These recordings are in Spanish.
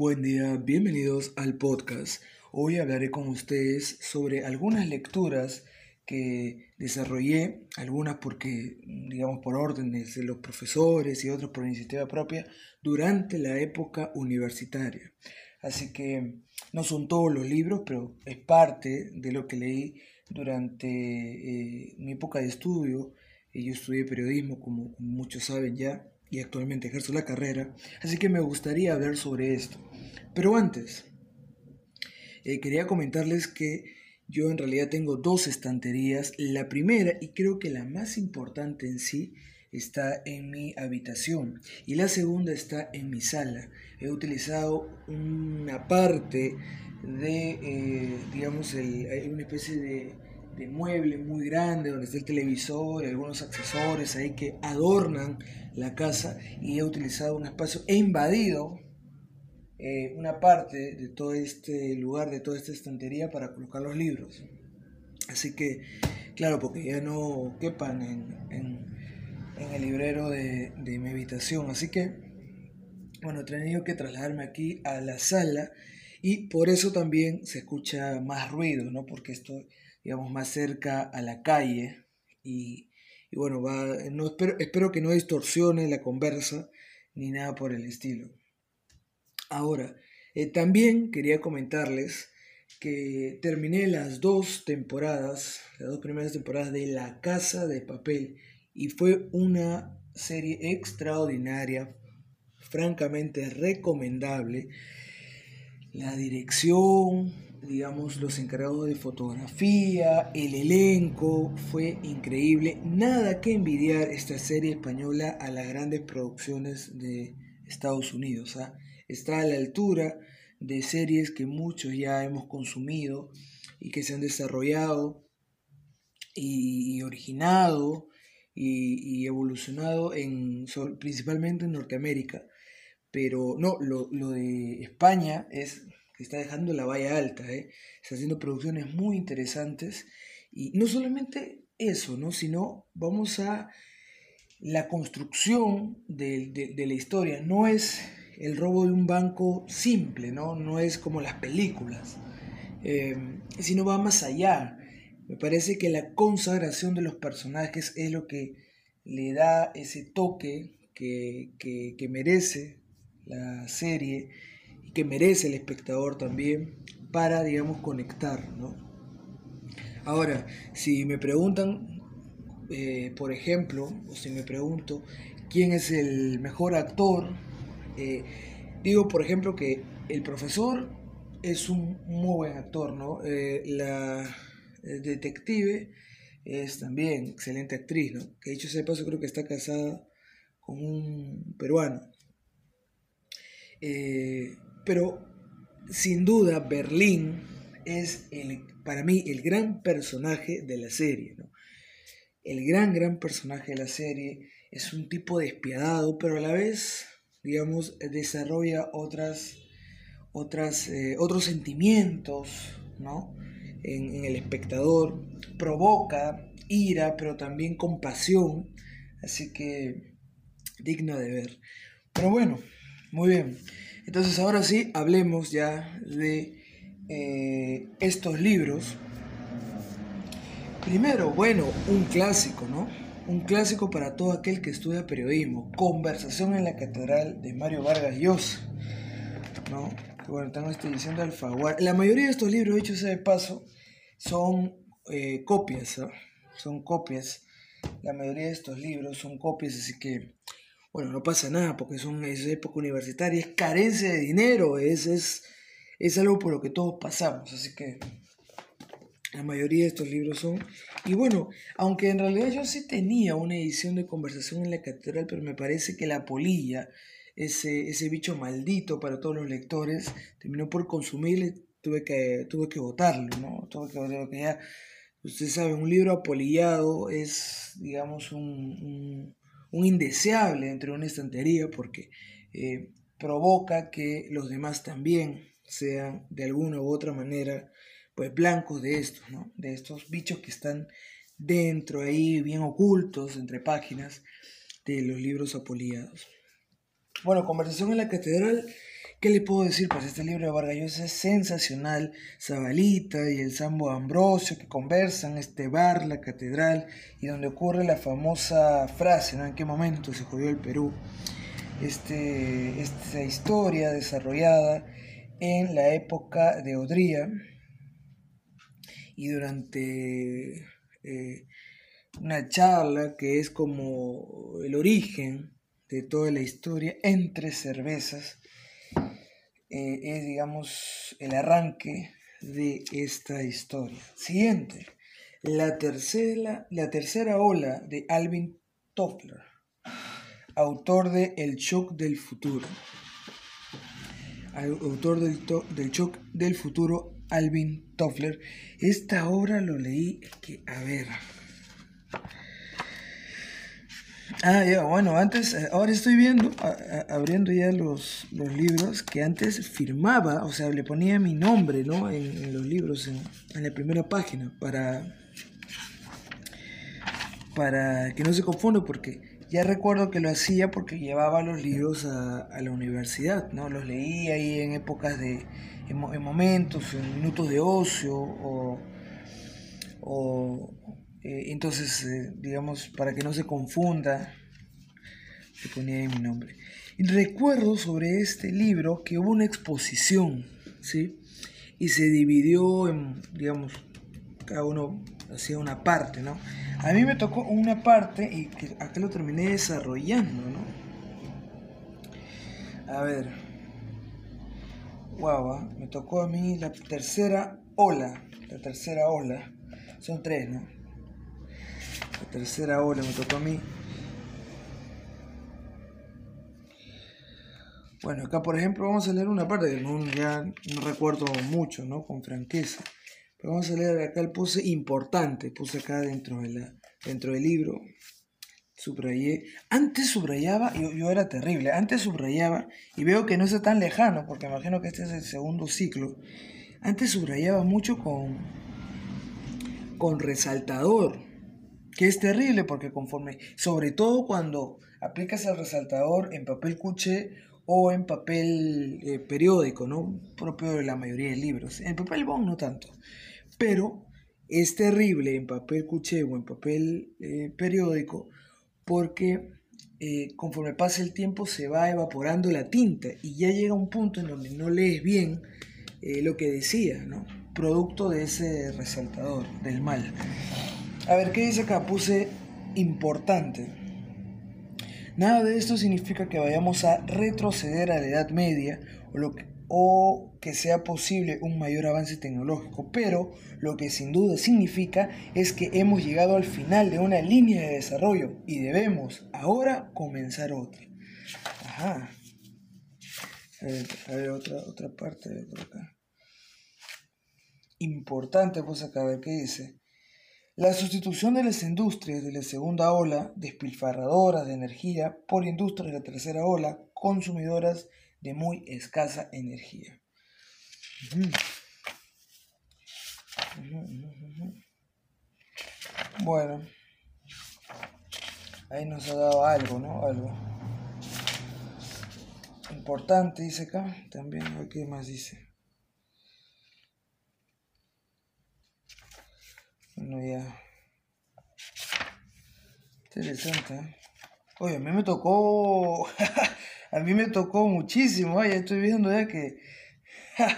Buen día, bienvenidos al podcast. Hoy hablaré con ustedes sobre algunas lecturas que desarrollé, algunas porque, digamos, por órdenes de los profesores y otras por iniciativa propia, durante la época universitaria. Así que no son todos los libros, pero es parte de lo que leí durante eh, mi época de estudio. Yo estudié periodismo, como muchos saben ya, y actualmente ejerzo la carrera, así que me gustaría hablar sobre esto. Pero antes, eh, quería comentarles que yo en realidad tengo dos estanterías. La primera, y creo que la más importante en sí, está en mi habitación y la segunda está en mi sala. He utilizado una parte de, eh, digamos, una especie de, de, mueble muy grande donde está el televisor y algunos accesorios ahí que adornan la casa y he utilizado un espacio, he invadido eh, una parte de todo este lugar, de toda esta estantería para colocar los libros. Así que, claro, porque ya no quepan en, el librero de, mi habitación. Así que, bueno, he tenido que trasladarme aquí a la sala y por eso también se escucha más ruido, ¿no? Porque estoy, digamos, más cerca a la calle y, bueno, va, no, espero, espero que no distorsione la conversa ni nada por el estilo. Ahora, eh, también quería comentarles que terminé las dos temporadas, las dos primeras temporadas de La Casa de Papel y fue una serie extraordinaria, francamente recomendable. La dirección, digamos, los encargados de fotografía, el elenco, fue increíble. Nada que envidiar esta serie española a las grandes producciones de Estados Unidos. ¿ah? está a la altura de series que muchos ya hemos consumido y que se han desarrollado y, originado y, evolucionado en, principalmente en Norteamérica. Pero no, lo, de España es que está dejando la valla alta, ¿eh? está haciendo producciones muy interesantes y no solamente eso, ¿no? sino vamos a la construcción de la historia. No es el robo de un banco simple, ¿no? No es como las películas, eh, sino va más allá. Me parece que la consagración de los personajes es lo que le da ese toque que, merece la serie que merece el espectador también para, digamos, conectar, ¿no? Ahora, si me preguntan, eh, por ejemplo, o si me pregunto quién es el mejor actor eh, digo, por ejemplo, que el profesor es un muy buen actor, ¿no? Eh, la detective es también excelente actriz, ¿no? Que dicho sea paso, creo que está casada con un peruano. Pero sin duda, Berlín es el, para mí el gran personaje de la serie. El gran, gran personaje de la serie es un tipo despiadado, pero a la vez digamos, desarrolla otras, otras, eh, otros sentimientos, ¿no? En, el espectador, provoca ira, pero también compasión, así que digno de ver. Pero bueno, muy bien. Entonces ahora sí, hablemos ya de eh, estos libros. Primero, bueno, un clásico, ¿no? un clásico para todo aquel que estudia periodismo, Conversación en la Catedral de Mario Vargas Llosa. ¿no? Bueno, tengo esta edición de Alfaguara. La mayoría de estos libros, hechos de paso, son eh, copias, ¿no? son copias. La mayoría de estos libros son copias, así que, bueno, no pasa nada porque son, es época universitaria, es carencia de dinero, es, es, es algo por lo que todos pasamos, así que la mayoría de estos libros son. Y bueno, aunque en realidad yo sí tenía una edición de conversación en la catedral, pero me parece que la polilla, ese, ese bicho maldito para todos los lectores, terminó por consumirle, tuve que, tuve que votarlo, ¿no? Tuve que que ya. Ustedes saben, un libro apolillado es, digamos, un, un, indeseable entre una estantería porque eh, provoca que los demás también sean de alguna u otra manera pues blancos de estos, ¿no? De estos bichos que están dentro ahí, bien ocultos entre páginas de los libros apoliados. Bueno, Conversación en la Catedral, ¿Qué le puedo decir? Pues este libro de Vargas es sensacional. Zabalita y el Sambo Ambrosio que conversan, este bar, la catedral, y donde ocurre la famosa frase, ¿no? ¿En qué momento se jodió el Perú? Este, esta historia desarrollada en la época de Odría y durante eh, una charla que es como el origen de toda la historia entre cervezas eh, es, digamos, el arranque de esta historia. Siguiente, la tercera, la tercera ola de Alvin Toffler, autor de El shock del futuro. Autor del, del shock del futuro, Alvin Toffler. Esta obra lo leí, que, a ver, Ah, ya, bueno, antes, eh, ahora estoy viendo, abriendo ya los, los, libros que antes firmaba, o sea, le ponía mi nombre, ¿no? En, los libros, en, la primera página, para, para que no se confunda, porque ya recuerdo que lo hacía porque llevaba los libros a, la universidad, ¿no? Los leía ahí en épocas de, en, momentos, en minutos de ocio, o, o eh, entonces, eh, digamos, para que no se confunda, le ponía ahí mi nombre. Y recuerdo sobre este libro que hubo una exposición, ¿sí? Y se dividió en, digamos, cada uno hacía una parte, ¿no? A mí me tocó una parte y que acá lo terminé desarrollando, ¿no? A ver. Guau, ¿ah? me tocó a mí la tercera ola. La tercera ola. Son tres, ¿no? La tercera ola me tocó a mí. Bueno, acá por ejemplo vamos a leer una parte que no, ya no recuerdo mucho, ¿no? Con franqueza. Pero vamos a leer acá el puse importante, puse acá dentro, de la, dentro del libro. Subrayé. Antes subrayaba, yo, yo era terrible, antes subrayaba, y veo que no es tan lejano, porque imagino que este es el segundo ciclo. Antes subrayaba mucho con, con resaltador que es terrible porque conforme, sobre todo cuando aplicas el resaltador en papel cuché o en papel eh, periódico, ¿no? Propio de la mayoría de libros. En papel bond no tanto, pero es terrible en papel cuché o en papel eh, periódico porque eh, conforme pasa el tiempo se va evaporando la tinta y ya llega un punto en donde no lees bien lo que decía, ¿no? Producto de ese resaltador, del mal. A ver, ¿qué dice acá? Puse importante. Nada de esto significa que vayamos a retroceder a la Edad Media o, lo que, o que sea posible un mayor avance tecnológico, pero lo que sin duda significa es que hemos llegado al final de una línea de desarrollo y debemos ahora comenzar otra. Ajá. A ver, otra, otra parte de acá. Importante, pues acá, a ver qué dice. La sustitución de las industrias de la segunda ola, despilfarradoras de energía, por industrias de la tercera ola, consumidoras de muy escasa energía. Bueno, ahí nos ha dado algo, ¿no? Algo importante, dice acá. También, ¿qué más dice? Ya. Interesante. ¿eh? Oye, a mí me tocó. a mí me tocó muchísimo. Ya estoy viendo ya que.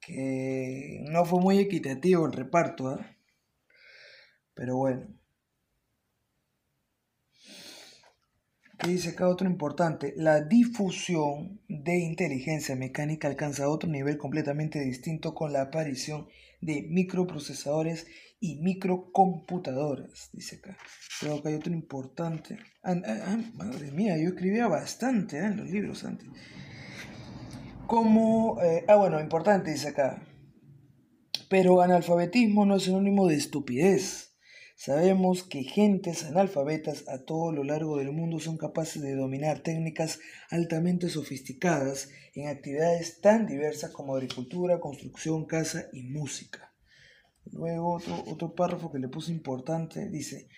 que no fue muy equitativo el reparto. ¿eh? Pero bueno. ¿Qué dice acá otro importante? La difusión de inteligencia mecánica alcanza otro nivel completamente distinto con la aparición microprocesadores y microcomputadoras, dice acá. Pero acá hay otro importante. Ah, ah, ah, madre mía, yo escribía bastante en los libros antes. Como, eh, ah, bueno, importante, dice acá. Pero analfabetismo no es sinónimo de estupidez. Sabemos que gentes analfabetas a todo lo largo del mundo son capaces de dominar técnicas altamente sofisticadas en actividades tan diversas como agricultura, construcción, casa y música. Luego otro, otro párrafo que le puse importante dice,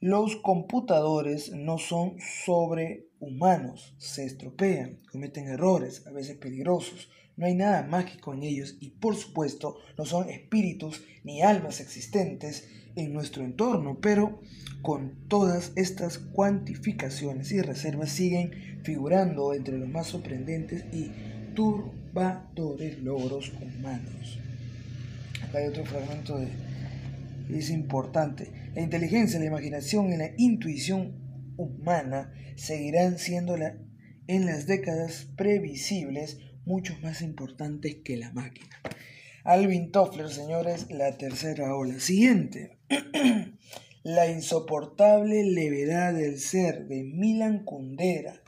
Los computadores no son sobrehumanos, se estropean, cometen errores, a veces peligrosos. No hay nada mágico en ellos y por supuesto no son espíritus ni almas existentes en nuestro entorno, pero con todas estas cuantificaciones y reservas siguen figurando entre los más sorprendentes y turbadores logros humanos. Acá hay otro fragmento de... Es importante. La inteligencia, la imaginación y la intuición humana seguirán siendo en las décadas previsibles mucho más importantes que la máquina. Alvin Toffler, señores, la tercera ola. Siguiente. la insoportable levedad del ser de Milan Kundera.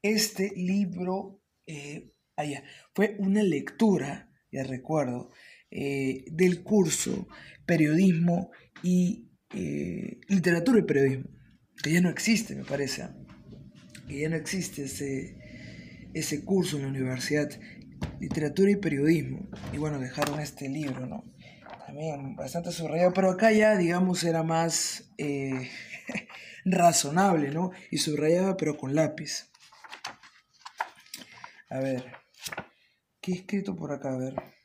Este libro eh, allá, fue una lectura, ya recuerdo, eh, del curso Periodismo y eh, Literatura y Periodismo, que ya no existe, me parece, que ya no existe ese, ese curso en la universidad, Literatura y Periodismo, y bueno, dejaron este libro, ¿no? También bastante subrayado, pero acá ya, digamos, era más eh, razonable, ¿no? Y subrayaba, pero con lápiz. A ver, ¿qué he escrito por acá? A ver.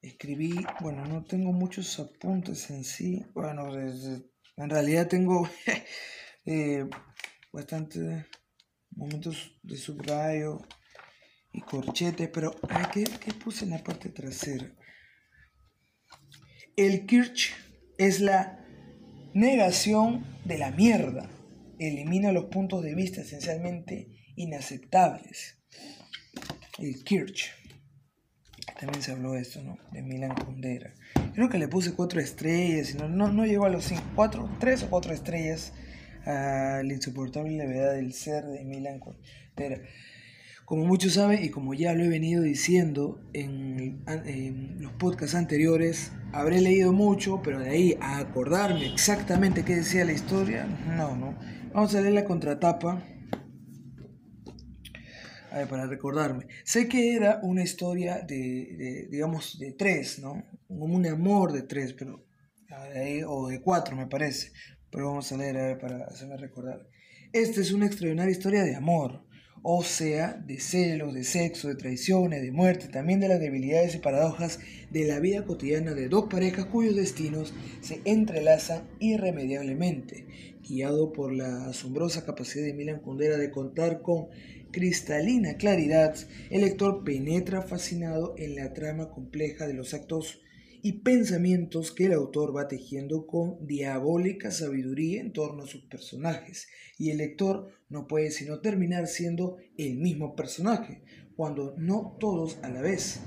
Escribí, bueno, no tengo muchos apuntes en sí. Bueno, en realidad tengo eh, bastantes momentos de subrayo y corchete, pero ¿qué, ¿qué puse en la parte trasera? El Kirch es la negación de la mierda. Elimina los puntos de vista esencialmente inaceptables. El Kirch. También se habló de esto, ¿no? De Milan Kundera. Creo que le puse cuatro estrellas, no, no, no llegó a los cinco, cuatro, tres o cuatro estrellas a la insoportable levedad del ser de Milan Kundera. Como muchos saben y como ya lo he venido diciendo en, en, los podcasts anteriores, habré leído mucho, pero de ahí a acordarme exactamente qué decía la historia, no, no. Vamos a leer la contratapa para recordarme. Sé que era una historia de, digamos, de tres, ¿no? Como un amor de tres, pero, o de cuatro me parece. Pero vamos a leer, a ver, para hacerme recordar. Esta es una extraordinaria historia de amor, o sea, de celos, de sexo, de traiciones, de muerte, también de las debilidades y paradojas de la vida cotidiana de dos parejas cuyos destinos se entrelazan irremediablemente, guiado por la asombrosa capacidad de Milan Kundera de contar con cristalina claridad, el lector penetra fascinado en la trama compleja de los actos y pensamientos que el autor va tejiendo con diabólica sabiduría en torno a sus personajes, y el lector no puede sino terminar siendo el mismo personaje, cuando no todos a la vez.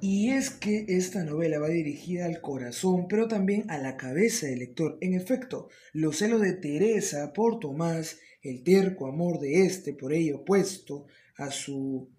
Y es que esta novela va dirigida al corazón, pero también a la cabeza del lector. En efecto, los celos de Teresa por Tomás el terco amor de éste por ello opuesto a su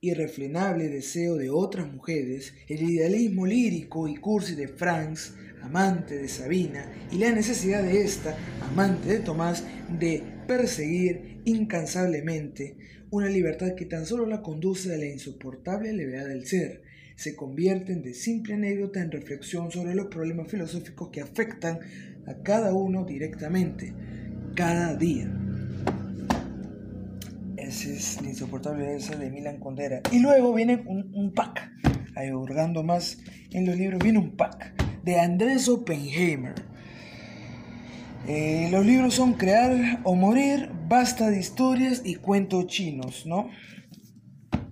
irrefrenable deseo de otras mujeres, el idealismo lírico y cursi de Franz, amante de Sabina, y la necesidad de ésta, amante de Tomás, de perseguir incansablemente una libertad que tan solo la conduce a la insoportable levedad del ser, se convierten de simple anécdota en reflexión sobre los problemas filosóficos que afectan a cada uno directamente cada día. Ese es el insoportable ese de Milan Condera. Y luego viene un, pack, ahí hurgando más en los libros, viene un pack de Andrés Oppenheimer. Eh, los libros son Crear o Morir, Basta de Historias y Cuentos Chinos, ¿no?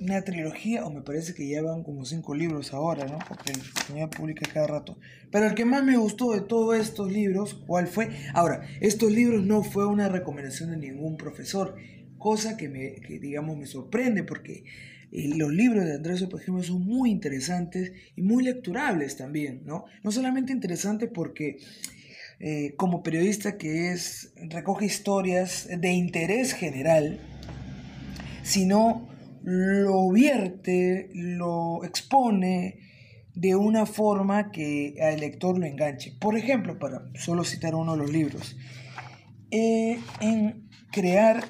Una trilogía, o me parece que ya van como cinco libros ahora, ¿no? Porque el señor publica cada rato. Pero el que más me gustó de todos estos libros, ¿cuál fue? Ahora, estos libros no fue una recomendación de ningún profesor, cosa que me, digamos, me sorprende porque eh, los libros de Andrés, por ejemplo, son muy interesantes y muy lecturables también, ¿no? No solamente interesantes porque... Eh, como periodista que es, recoge historias de interés general, sino lo vierte, lo expone de una forma que al lector lo enganche. Por ejemplo, para solo citar uno de los libros, eh, en Crear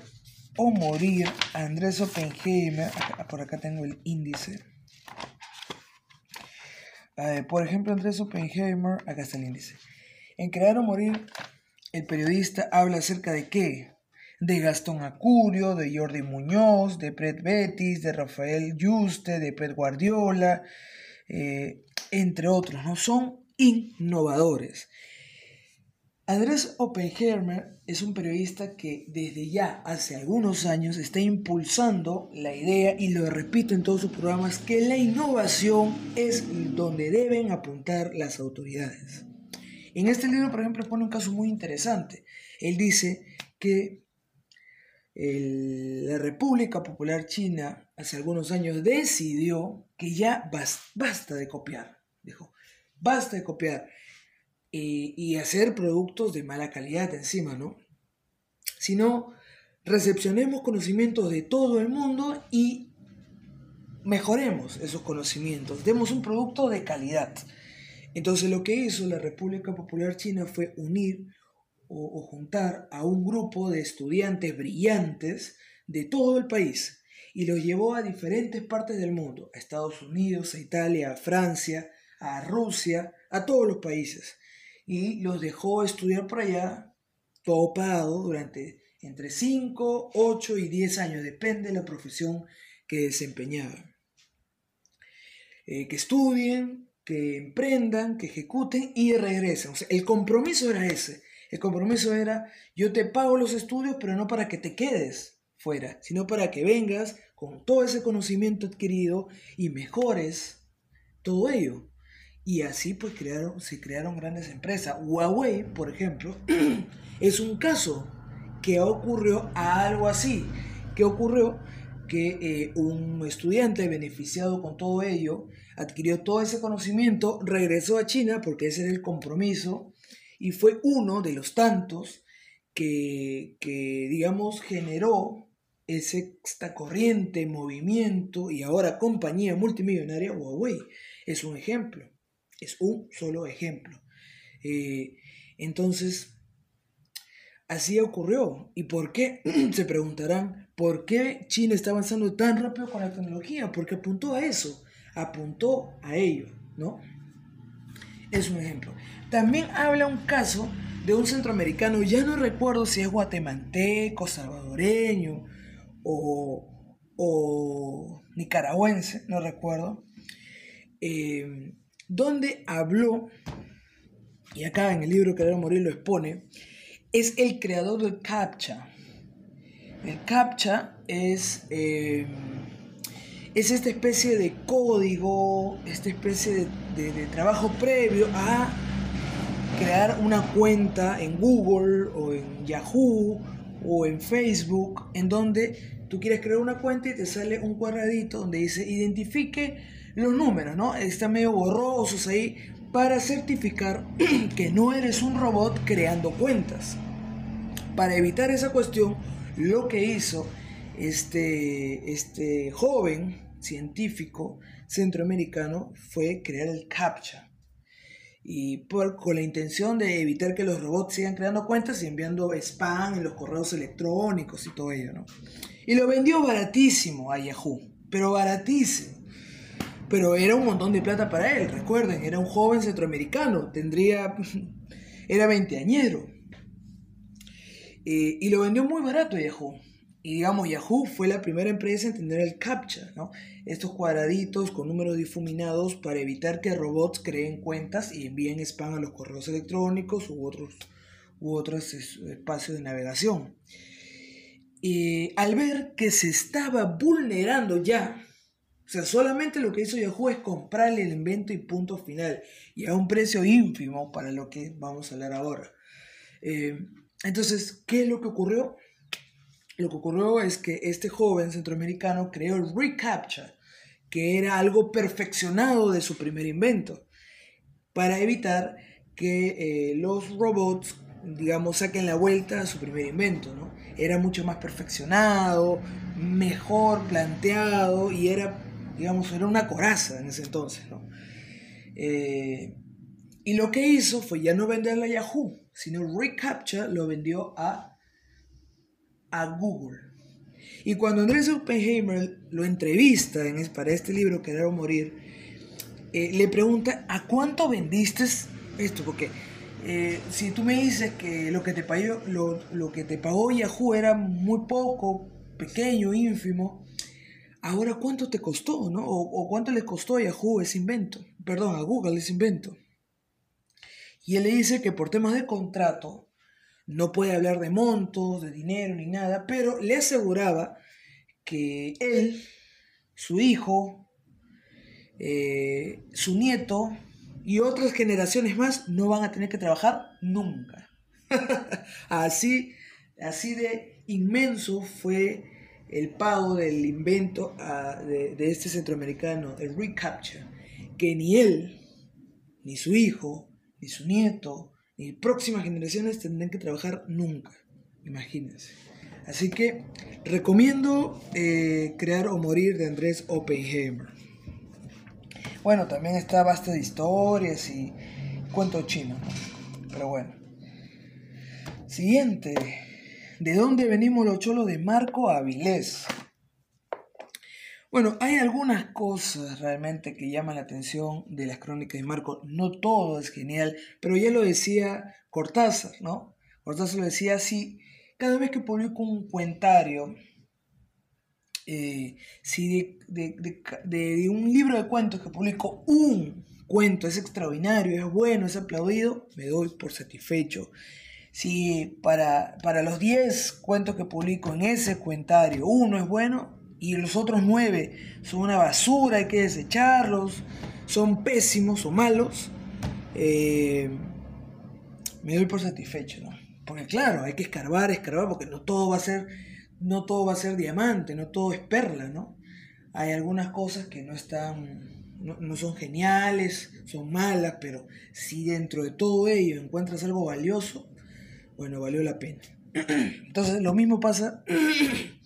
o Morir, Andrés Oppenheimer, por acá tengo el índice. por ejemplo, Andrés Oppenheimer, acá está el índice. En Crear o Morir, el periodista habla acerca de qué? De Gastón Acurio, de Jordi Muñoz, de Pret Betis, de Rafael Juste, de Pet Guardiola, eh, entre otros, ¿no? Son innovadores. Andrés Oppenheimer es un periodista que desde ya hace algunos años está impulsando la idea y lo repito en todos sus programas que la innovación es donde deben apuntar las autoridades. En este libro, por ejemplo, pone un caso muy interesante. Él dice que la República Popular China hace algunos años decidió que ya basta de copiar. Dijo, basta de copiar y hacer productos de mala calidad encima, ¿no? Sino recepcionemos conocimientos de todo el mundo y mejoremos esos conocimientos, demos un producto de calidad. Entonces lo que hizo la República Popular China fue unir o, juntar a un grupo de estudiantes brillantes de todo el país y los llevó a diferentes partes del mundo, a Estados Unidos, a Italia, a Francia, a Rusia, a todos los países y los dejó estudiar por allá, todo pagado, durante entre 5, 8 y 10 años, depende de la profesión que desempeñaban. Eh, que estudien, que emprendan, que ejecuten y regresen. O sea, el compromiso era ese. El compromiso era, yo te pago los estudios, pero no para que te quedes fuera, sino para que vengas con todo ese conocimiento adquirido y mejores todo ello. Y así pues crearon, se crearon grandes empresas. Huawei, por ejemplo, es un caso que ocurrió algo así. que ocurrió? Que eh, un estudiante beneficiado con todo ello adquirió todo ese conocimiento, regresó a China porque ese era el compromiso y fue uno de los tantos que, que digamos, generó esta corriente, movimiento y ahora compañía multimillonaria Huawei. Es un ejemplo. Es un solo ejemplo. Eh, entonces, así ocurrió. ¿Y por qué? Se preguntarán, ¿por qué China está avanzando tan rápido con la tecnología? Porque apuntó a eso, apuntó a ello, ¿no? Es un ejemplo. También habla un caso de un centroamericano, ya no recuerdo si es guatemalteco, salvadoreño o, nicaragüense, no recuerdo, eh, donde habló, y acá en el libro que Morir lo expone, es el creador del CAPTCHA. El CAPTCHA es, eh, es esta especie de código, esta especie de, trabajo previo a crear una cuenta en Google o en Yahoo o en Facebook en donde tú quieres crear una cuenta y te sale un cuadradito donde dice identifique los números, ¿no? Están medio borrosos ahí para certificar que no eres un robot creando cuentas. Para evitar esa cuestión, lo que hizo este, este joven científico centroamericano fue crear el CAPTCHA. Y por, con la intención de evitar que los robots sigan creando cuentas y enviando spam en los correos electrónicos y todo ello, ¿no? Y lo vendió baratísimo a Yahoo, pero baratísimo pero era un montón de plata para él, recuerden, era un joven centroamericano, tendría, era veinteañero. Eh, y lo vendió muy barato Yahoo. Y digamos, Yahoo fue la primera empresa en tener el CAPTCHA. Estos cuadraditos con números difuminados para evitar que robots creen cuentas y envíen spam a los correos electrónicos u otros, u otros espacios de navegación. Y al ver que se estaba vulnerando ya o sea, solamente lo que hizo Yahoo es comprarle el invento y punto final. Y a un precio ínfimo para lo que vamos a hablar ahora. Eh, entonces, ¿qué es lo que ocurrió? Lo que ocurrió es que este joven centroamericano creó el reCAPTCHA, que era algo perfeccionado de su primer invento, para evitar que eh, los robots, digamos, saquen la vuelta a su primer invento, ¿no? Era mucho más perfeccionado, mejor planteado y era digamos, era una coraza en ese entonces, ¿no? Eh, y lo que hizo fue ya no venderla a Yahoo, sino reCAPTCHA lo vendió a, a Google. Y cuando Andrés Oppenheimer lo entrevista en, para este libro, Querer o Morir, eh, le pregunta, ¿a cuánto vendiste esto? Porque eh, si tú me dices que lo que te pagó, lo, que te pagó Yahoo era muy poco, pequeño, ínfimo, ahora cuánto te costó, ¿no? O, cuánto le costó a Yahoo ese invento, perdón, a Google ese invento. Y él le dice que por temas de contrato no puede hablar de montos, de dinero ni nada, pero le aseguraba que él, su hijo, eh, su nieto y otras generaciones más no van a tener que trabajar nunca. así, así de inmenso fue el pago del invento ah, de, de, este centroamericano, el recapture, que ni él, ni su hijo, ni su nieto, ni próximas generaciones tendrán que trabajar nunca. Imagínense. Así que recomiendo eh, Crear o Morir de Andrés Oppenheimer. Bueno, también está basta de historias y cuento chino, pero bueno. Siguiente. ¿De dónde venimos los cholos de Marco Avilés? Bueno, hay algunas cosas realmente que llaman la atención de las crónicas de Marco. No todo es genial, pero ya lo decía Cortázar, ¿no? Cortázar lo decía así, cada vez que publico un cuentario, eh, si de, un libro de cuentos que publico un cuento es extraordinario, es bueno, es aplaudido, me doy por satisfecho. Si para, para los 10 cuentos que publico en ese cuentario uno es bueno y los otros 9 son una basura, hay que desecharlos, son pésimos o malos, eh, me doy por satisfecho, ¿no? Porque claro, hay que escarbar, escarbar, porque no todo va a ser no todo va a ser diamante, no todo es perla, ¿no? Hay algunas cosas que no están, no, son geniales, son malas, pero si dentro de todo ello encuentras algo valioso, bueno, valió la pena. Entonces, lo mismo pasa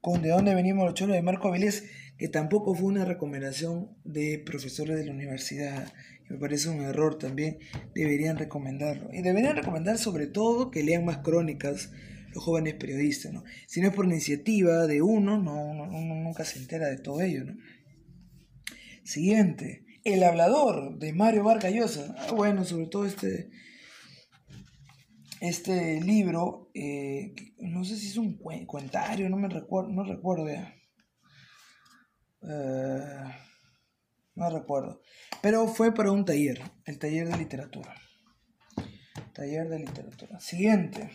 con De dónde venimos los cholos de Marco Avilés, que tampoco fue una recomendación de profesores de la universidad. Me parece un error también, deberían recomendarlo. Y deberían recomendar sobre todo que lean más crónicas los jóvenes periodistas, ¿no? Si no es por iniciativa de uno, no, uno, nunca se entera de todo ello, ¿no? Siguiente, El hablador de Mario Vargas Llosa. Ah, bueno, sobre todo este, este libro, eh, no sé si es un cuentario, no me recuerdo, no recuerdo ya. Eh, no recuerdo. Pero fue para un taller, el taller de literatura. Taller de literatura. Siguiente.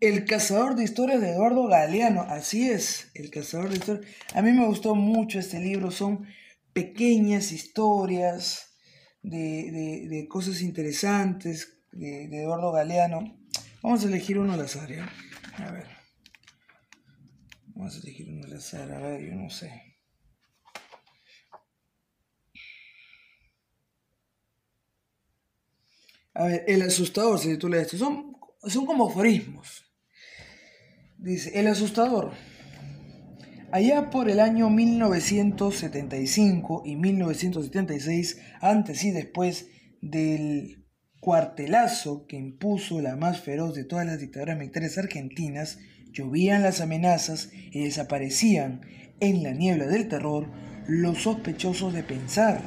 El cazador de historias de Eduardo Galeano. Así es, el cazador de historias. A mí me gustó mucho este libro. Son pequeñas historias de, cosas interesantes de, Eduardo Galeano. Vamos a elegir uno al azar, ¿ya? A ver. Vamos a elegir uno al azar. A ver, yo no sé. A ver, el asustador se titula esto. Son, son como aforismos. Dice, el asustador. Allá por el año 1975 y 1976, antes y después del cuartelazo que impuso la más feroz de todas las dictaduras militares argentinas, llovían las amenazas y desaparecían en la niebla del terror los sospechosos de pensar.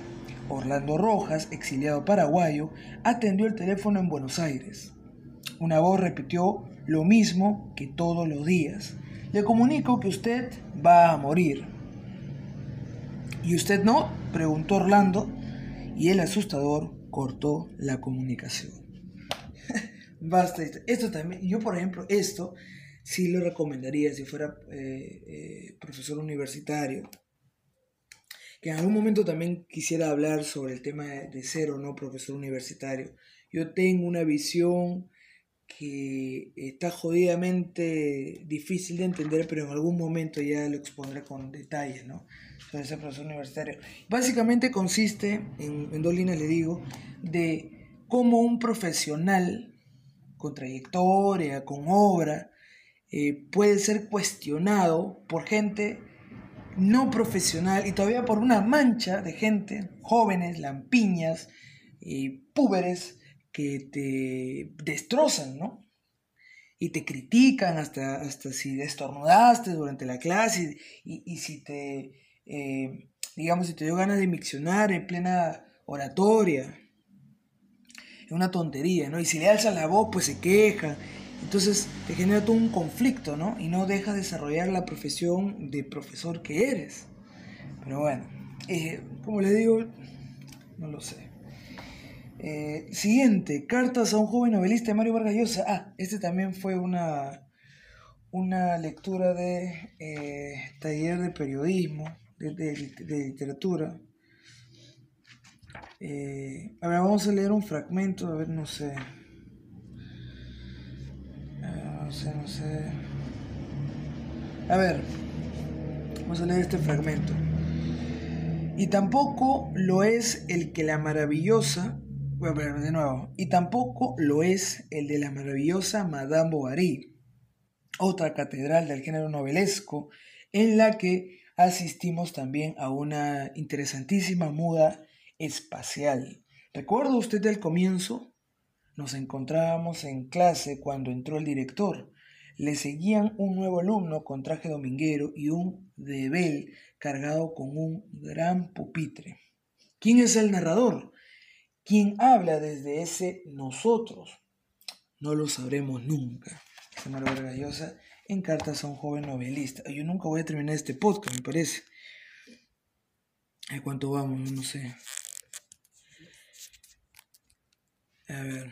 Orlando Rojas, exiliado paraguayo, atendió el teléfono en Buenos Aires. Una voz repitió lo mismo que todos los días. Le comunico que usted va a morir. ¿Y usted no? preguntó Orlando y el asustador cortó la comunicación. Basta. Esto también, yo por ejemplo, esto sí lo recomendaría si fuera eh, eh, profesor universitario. Que en algún momento también quisiera hablar sobre el tema de ser o no profesor universitario. Yo tengo una visión que está jodidamente difícil de entender, pero en algún momento ya lo expondré con detalles, ¿no? Sobre ese profesor universitario. Básicamente consiste, en, dos líneas le digo, de cómo un profesional con trayectoria, con obra, eh, puede ser cuestionado por gente no profesional y todavía por una mancha de gente, jóvenes, lampiñas, y eh, púberes, que te destrozan, ¿no? Y te critican hasta, hasta si estornudaste durante la clase y, si te, eh, digamos, si te dio ganas de miccionar en plena oratoria. es una tontería, ¿no? Y si le alzas la voz, pues se queja. Entonces te genera todo un conflicto, ¿no? Y no dejas desarrollar la profesión de profesor que eres. Pero bueno, eh, como le digo, no lo sé. Eh, siguiente, cartas a un joven novelista de Mario Vargas. Ah, este también fue una, una lectura de taller de periodismo, de, literatura. Eh, a ver, vamos a leer un fragmento, a ver, no sé. no sé, no sé. A ver, vamos a leer este fragmento. Y tampoco lo es el que la maravillosa de nuevo. Y tampoco lo es el de la maravillosa Madame Bovary, otra catedral del género novelesco, en la que asistimos también a una interesantísima muda espacial. ¿Recuerda usted del comienzo? Nos encontrábamos en clase cuando entró el director. Le seguían un nuevo alumno con traje dominguero y un debel cargado con un gran pupitre. ¿Quién es el narrador? ¿Quién habla desde ese nosotros? No lo sabremos nunca. Vargallosa en cartas a un joven novelista. Yo nunca voy a terminar este podcast, me parece. ¿A cuánto vamos? No sé. A ver.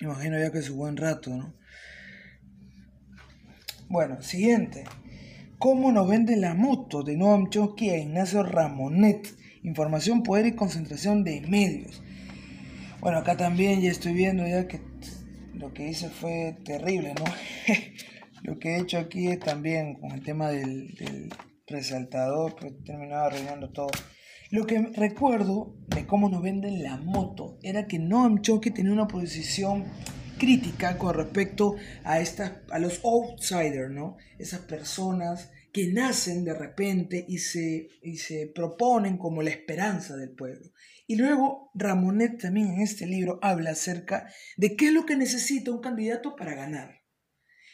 Imagino ya que es un buen rato, ¿no? Bueno, siguiente. ¿Cómo nos vende la moto de Noam Chomsky a Ignacio Ramonet? información, poder y concentración de medios. Bueno, acá también ya estoy viendo ya que lo que hice fue terrible, ¿no? lo que he hecho aquí también con el tema del, resaltador, pues terminaba arruinando todo. Lo que recuerdo de cómo nos venden la moto era que Noam Chomsky tenía una posición crítica con respecto a, estas, a los outsiders, ¿no? Esas personas que nacen de repente y se, y se proponen como la esperanza del pueblo. Y luego Ramonet también en este libro habla acerca de qué es lo que necesita un candidato para ganar.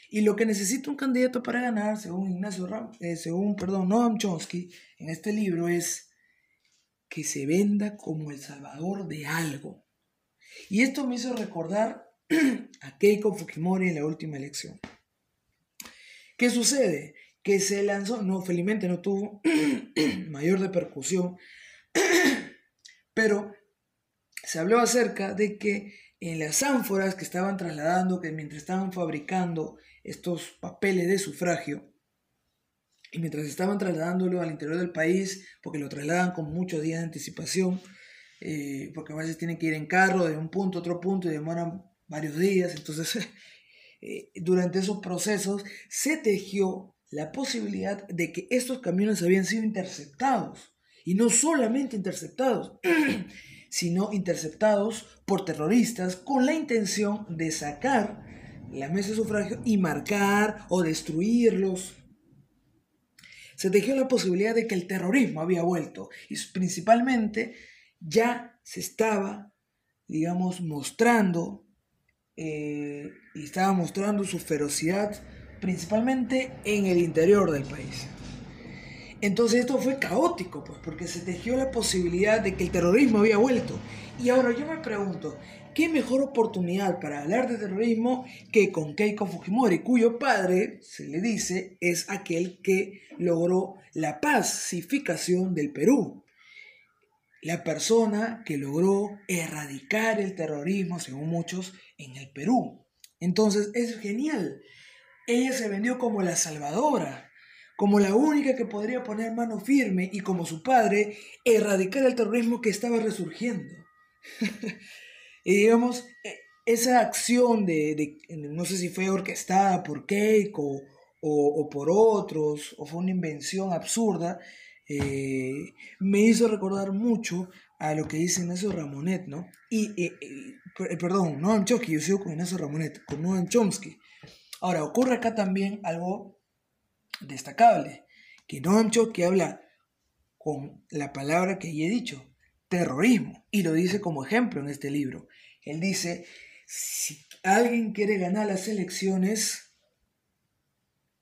Y lo que necesita un candidato para ganar, según Ignacio Ram, eh, según perdón, Noam Chomsky, en este libro es que se venda como el salvador de algo. Y esto me hizo recordar a Keiko Fujimori en la última elección. ¿Qué sucede? que se lanzó, no, felizmente no tuvo mayor repercusión, pero se habló acerca de que en las ánforas que estaban trasladando, que mientras estaban fabricando estos papeles de sufragio, y mientras estaban trasladándolo al interior del país, porque lo trasladan con muchos días de anticipación, eh, porque a veces tienen que ir en carro de un punto a otro punto y demoran varios días, entonces eh, durante esos procesos se tejió la posibilidad de que estos camiones habían sido interceptados. Y no solamente interceptados, sino interceptados por terroristas con la intención de sacar la mesa de sufragio y marcar o destruirlos. Se tejió la posibilidad de que el terrorismo había vuelto y principalmente ya se estaba, digamos, mostrando eh, y estaba mostrando su ferocidad principalmente en el interior del país. Entonces esto fue caótico, pues, porque se tejió la posibilidad de que el terrorismo había vuelto. Y ahora yo me pregunto, ¿qué mejor oportunidad para hablar de terrorismo que con Keiko Fujimori, cuyo padre, se le dice, es aquel que logró la pacificación del Perú? La persona que logró erradicar el terrorismo, según muchos, en el Perú. Entonces es genial ella se vendió como la salvadora, como la única que podría poner mano firme y como su padre erradicar el terrorismo que estaba resurgiendo. y digamos, e, esa acción de, no sé si fue orquestada por Keiko o, por otros, o fue una invención absurda, eh, me hizo recordar mucho a lo que dice Ignacio Ramonet, ¿no? Y, eh, eh, perdón, Noam Chomsky, yo sigo con Ignacio Ramonet, con Noam Chomsky. Ahora, ocurre acá también algo destacable, que Noam Chomsky habla con la palabra que ya he dicho, terrorismo, y lo dice como ejemplo en este libro. Él dice, si alguien quiere ganar las elecciones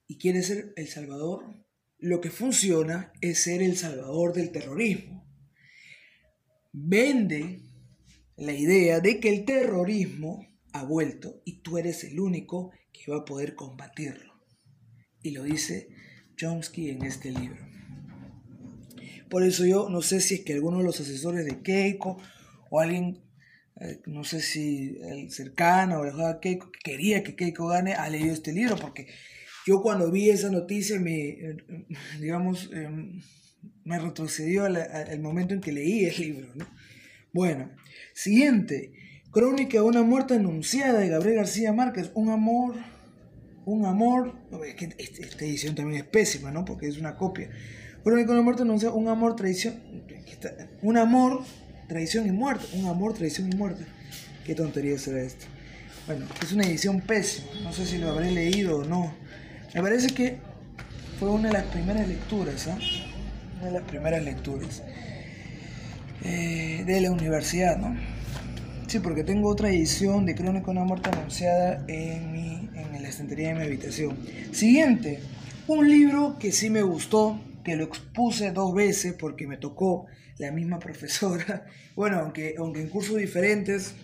y quiere ser el salvador, lo que funciona es ser el salvador del terrorismo. Vende la idea de que el terrorismo ha vuelto y tú eres el único que va a poder combatirlo. Y lo dice Chomsky en este libro. Por eso yo no sé si es que alguno de los asesores de Keiko o alguien, eh, no sé si cercano o el Keiko, que quería que Keiko gane, ha leído este libro, porque yo cuando vi esa noticia me, eh, digamos, em, me retrocedió al, momento en que leí el libro. Bueno, siguiente. Crónica de una muerte anunciada de Gabriel García Márquez. Un amor, un amor. Este, esta edición también es pésima, ¿no? Porque es una copia. De una muerte anunciada. Un amor, traición. Un amor, traición y muerte. Un amor, traición y muerte. Qué tontería será esto. Bueno, es una edición pésima. No sé si lo habré leído o no. Me parece que fue una de las primeras lecturas, ¿ah? Una de las primeras lecturas eh, de la universidad, ¿no? Sí, porque tengo otra edición de Crónica de una muerte anunciada en, mi, en la estantería de mi habitación. Siguiente, un libro que sí me gustó, que lo expuse dos veces porque me tocó la misma profesora. Bueno, aunque, aunque en cursos diferentes,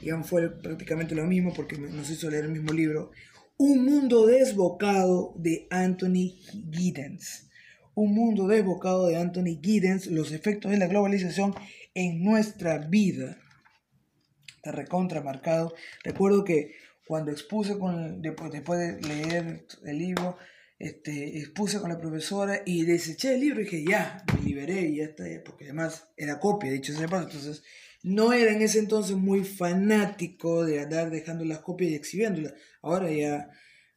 digamos, fue prácticamente lo mismo porque nos hizo leer el mismo libro. Un mundo desbocado de Anthony Giddens. Un mundo desbocado de Anthony Giddens, los efectos de la globalización en nuestra vida. Está recontra marcado. Recuerdo que cuando expuse con, después, de leer el libro, este, expuse con la profesora y deseché el libro y dije, ya, me liberé y ya está, porque además era copia, dicho sea paso. Entonces, no era en ese entonces muy fanático de andar dejando las copias y exhibiéndolas. Ahora ya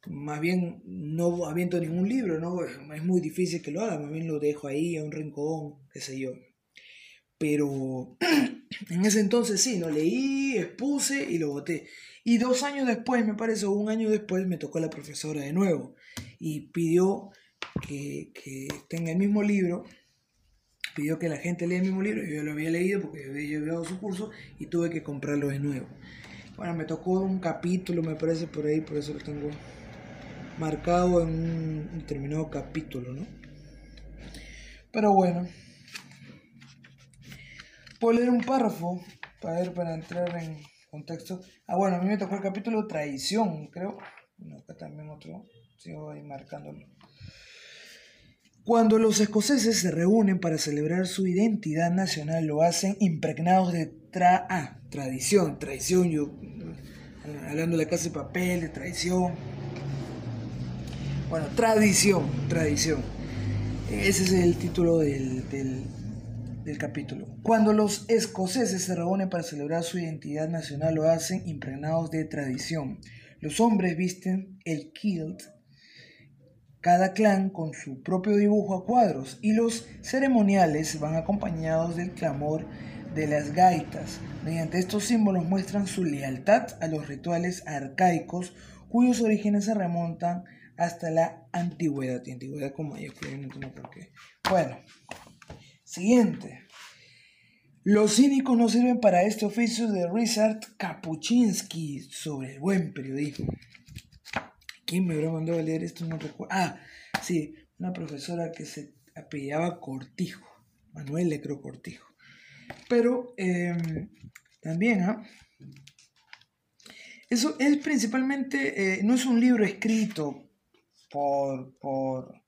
más bien no aviento ningún libro, ¿no? Es muy difícil que lo haga, más bien lo dejo ahí a un rincón, qué sé yo. Pero en ese entonces sí, lo leí, expuse y lo boté. Y dos años después, me parece, un año después, me tocó la profesora de nuevo y pidió que, que tenga el mismo libro pidió que la gente lea el mismo libro, yo lo había leído porque había llevado su curso y tuve que comprarlo de nuevo. Bueno, me tocó un capítulo, me parece por ahí, por eso lo tengo marcado en un determinado capítulo, ¿no? Pero bueno, puedo leer un párrafo para ver, para entrar en contexto. Ah, bueno, a mí me tocó el capítulo Traición, creo. Bueno, acá también otro, sigo ahí marcándolo. Cuando los escoceses se reúnen para celebrar su identidad nacional, lo hacen impregnados de tra ah, tradición, traición, yo hablando de la casa de papel, de traición. Bueno, tradición, tradición. Ese es el título del, del capítulo. Cuando los escoceses se reúnen para celebrar su identidad nacional, lo hacen impregnados de tradición. Los hombres visten el kilt cada clan con su propio dibujo a cuadros y los ceremoniales van acompañados del clamor de las gaitas. Mediante estos símbolos muestran su lealtad a los rituales arcaicos cuyos orígenes se remontan hasta la antigüedad. Antigüedad como ellos no. Bueno, siguiente. Los cínicos no sirven para este oficio de Richard Kapuczynski sobre el buen periodismo. ¿Quién me habrá mandado a leer esto? No recuerdo. Ah, sí, una profesora que se apellidaba Cortijo. Manuel le creo Cortijo. Pero em, también, ¿ah? Eso es principalmente, eh, no es un libro escrito por, por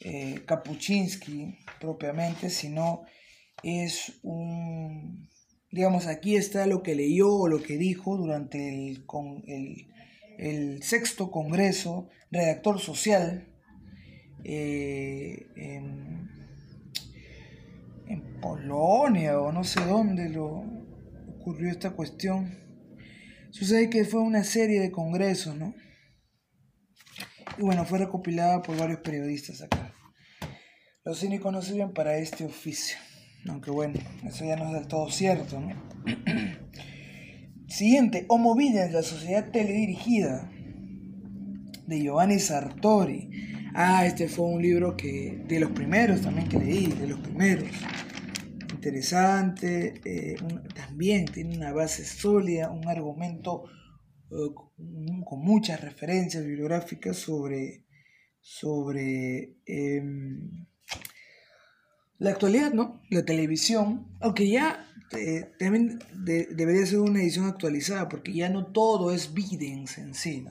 eh, Kapuczynski propiamente, sino es un, digamos, aquí está lo que leyó o lo que dijo durante el, con el el sexto Congreso Redactor Social eh, en, Polonia o no sé dónde lo ocurrió esta cuestión. Sucede que fue una serie de congresos, ¿no? Y bueno, fue recopilada por varios periodistas acá. Los cínicos no sirven para este oficio. Aunque bueno, eso ya no es del todo cierto, ¿no? Siguiente, Homo Videns, la sociedad teledirigida, de Giovanni Sartori. Ah, este fue un libro que, de los primeros también que leí, de los primeros. Interesante, eh, también tiene una base sólida, un argumento eh, con, muchas referencias bibliográficas sobre, sobre, em, La actualidad, ¿no? La televisión, aunque ya eh, también debería ser una edición actualizada, porque ya no todo es Videns en sí.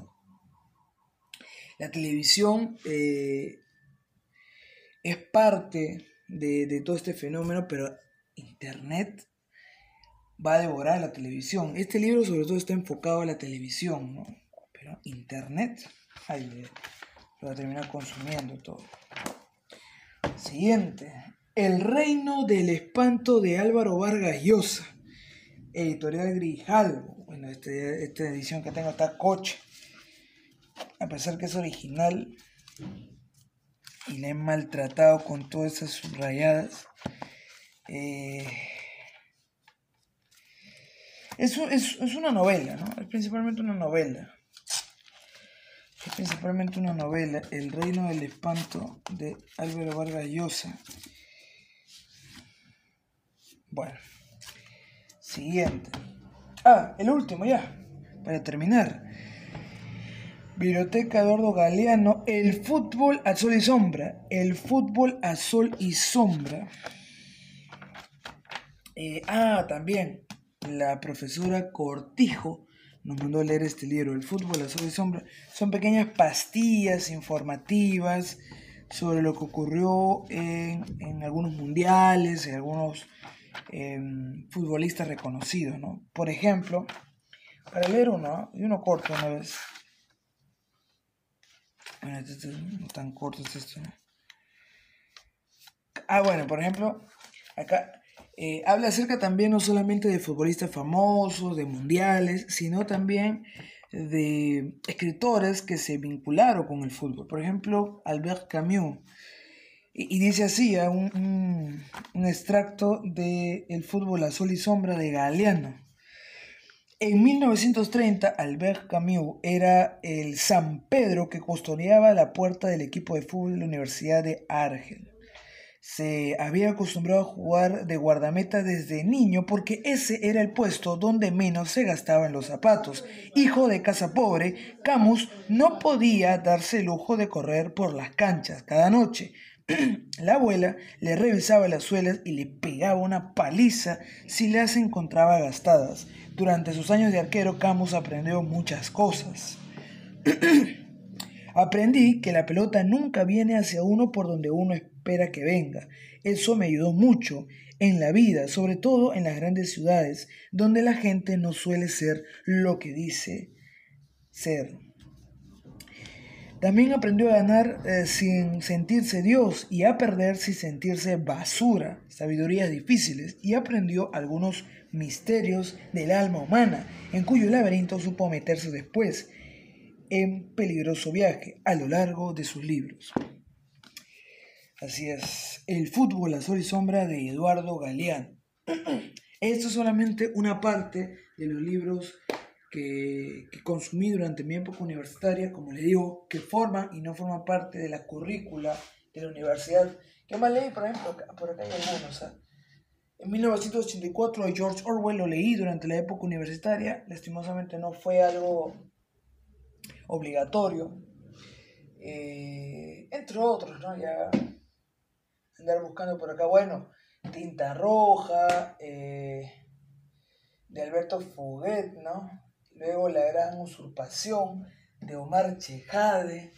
La televisión eh, es parte de, de todo este fenómeno, pero Internet va a devorar la televisión. Este libro sobre todo está enfocado a la televisión, ¿no? Pero Internet, lo va a terminar consumiendo todo. Siguiente. El reino del espanto de Álvaro Vargas Llosa. Editorial Grijalvo. Bueno, este, esta edición que tengo está coche. A pesar que es original y le he maltratado con todas esas subrayadas. Eh, es, es, una novela, ¿no? Es principalmente una novela. Es principalmente una novela, El reino del espanto de Álvaro Vargas Llosa. Bueno, siguiente. Ah, el último ya, para terminar. Biblioteca Eduardo Galeano, El fútbol a sol y sombra. El fútbol a sol y sombra. Eh, ah, también la profesora Cortijo nos mandó a leer este libro, El fútbol a sol y sombra. Son pequeñas pastillas informativas sobre lo que ocurrió en, en algunos mundiales, en algunos em, futbolistas reconocidos, ¿no? Por ejemplo, para leer uno, y uno corto una vez. Bueno, este, no tan corto es esto, Ah, bueno, por ejemplo, acá eh, habla acerca también no solamente de futbolistas famosos, de mundiales, sino también de escritores que se vincularon con el fútbol. Por ejemplo, Albert Camus. Y, dice así, un, un, extracto de El fútbol a sol y sombra de Galeano. En 1930, Albert Camus era el San Pedro que custodiaba la puerta del equipo de fútbol de la Universidad de Argel se había acostumbrado a jugar de guardameta desde niño porque ese era el puesto donde menos se gastaban los zapatos. Hijo de casa pobre, Camus no podía darse el lujo de correr por las canchas cada noche. La abuela le revisaba las suelas y le pegaba una paliza si las encontraba gastadas. Durante sus años de arquero, Camus aprendió muchas cosas. Aprendí que la pelota nunca viene hacia uno por donde uno espera que venga. Eso me ayudó mucho en la vida, sobre todo en las grandes ciudades, donde la gente no suele ser lo que dice ser. También aprendió a ganar eh, sin sentirse Dios y a perder sin sentirse basura, sabidurías difíciles, y aprendió algunos misterios del alma humana, en cuyo laberinto supo meterse después en peligroso viaje a lo largo de sus libros. Así es, El fútbol a sol y sombra de Eduardo Galeano. Esto es solamente una parte de los libros que, consumí durante mi época universitaria, como le digo, que forman y no forman parte de la currícula de la universidad. ¿Qué más leí? Por ejemplo, por acá hay algunos. ¿ah? En 1984 de George Orwell lo leí durante la época universitaria. Lastimosamente no fue algo obligatorio. Eh, entre otros, ¿no? Ya andar buscando por acá, bueno, Tinta Roja, eh, de Alberto Fuguet, ¿no? Luego La Gran Usurpación, de Omar Chejade,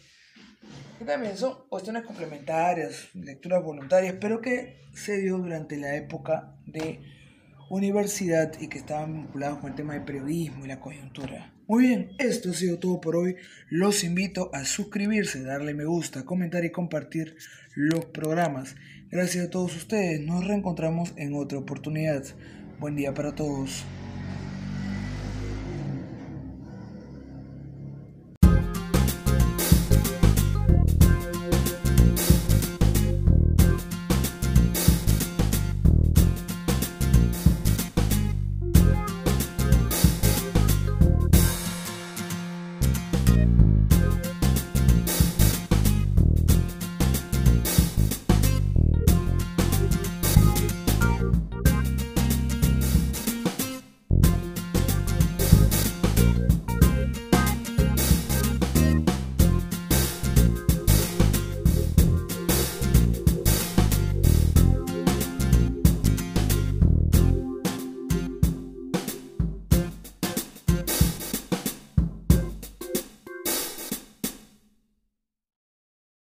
que también son cuestiones complementarias, lecturas voluntarias, pero que se dio durante la época de universidad y que estaban vinculados con el tema del periodismo y la coyuntura. Muy bien, esto ha sido todo por hoy. Los invito a suscribirse, darle me gusta, comentar y compartir los programas. Gracias a todos ustedes. Nos reencontramos en otra oportunidad. Buen día para todos.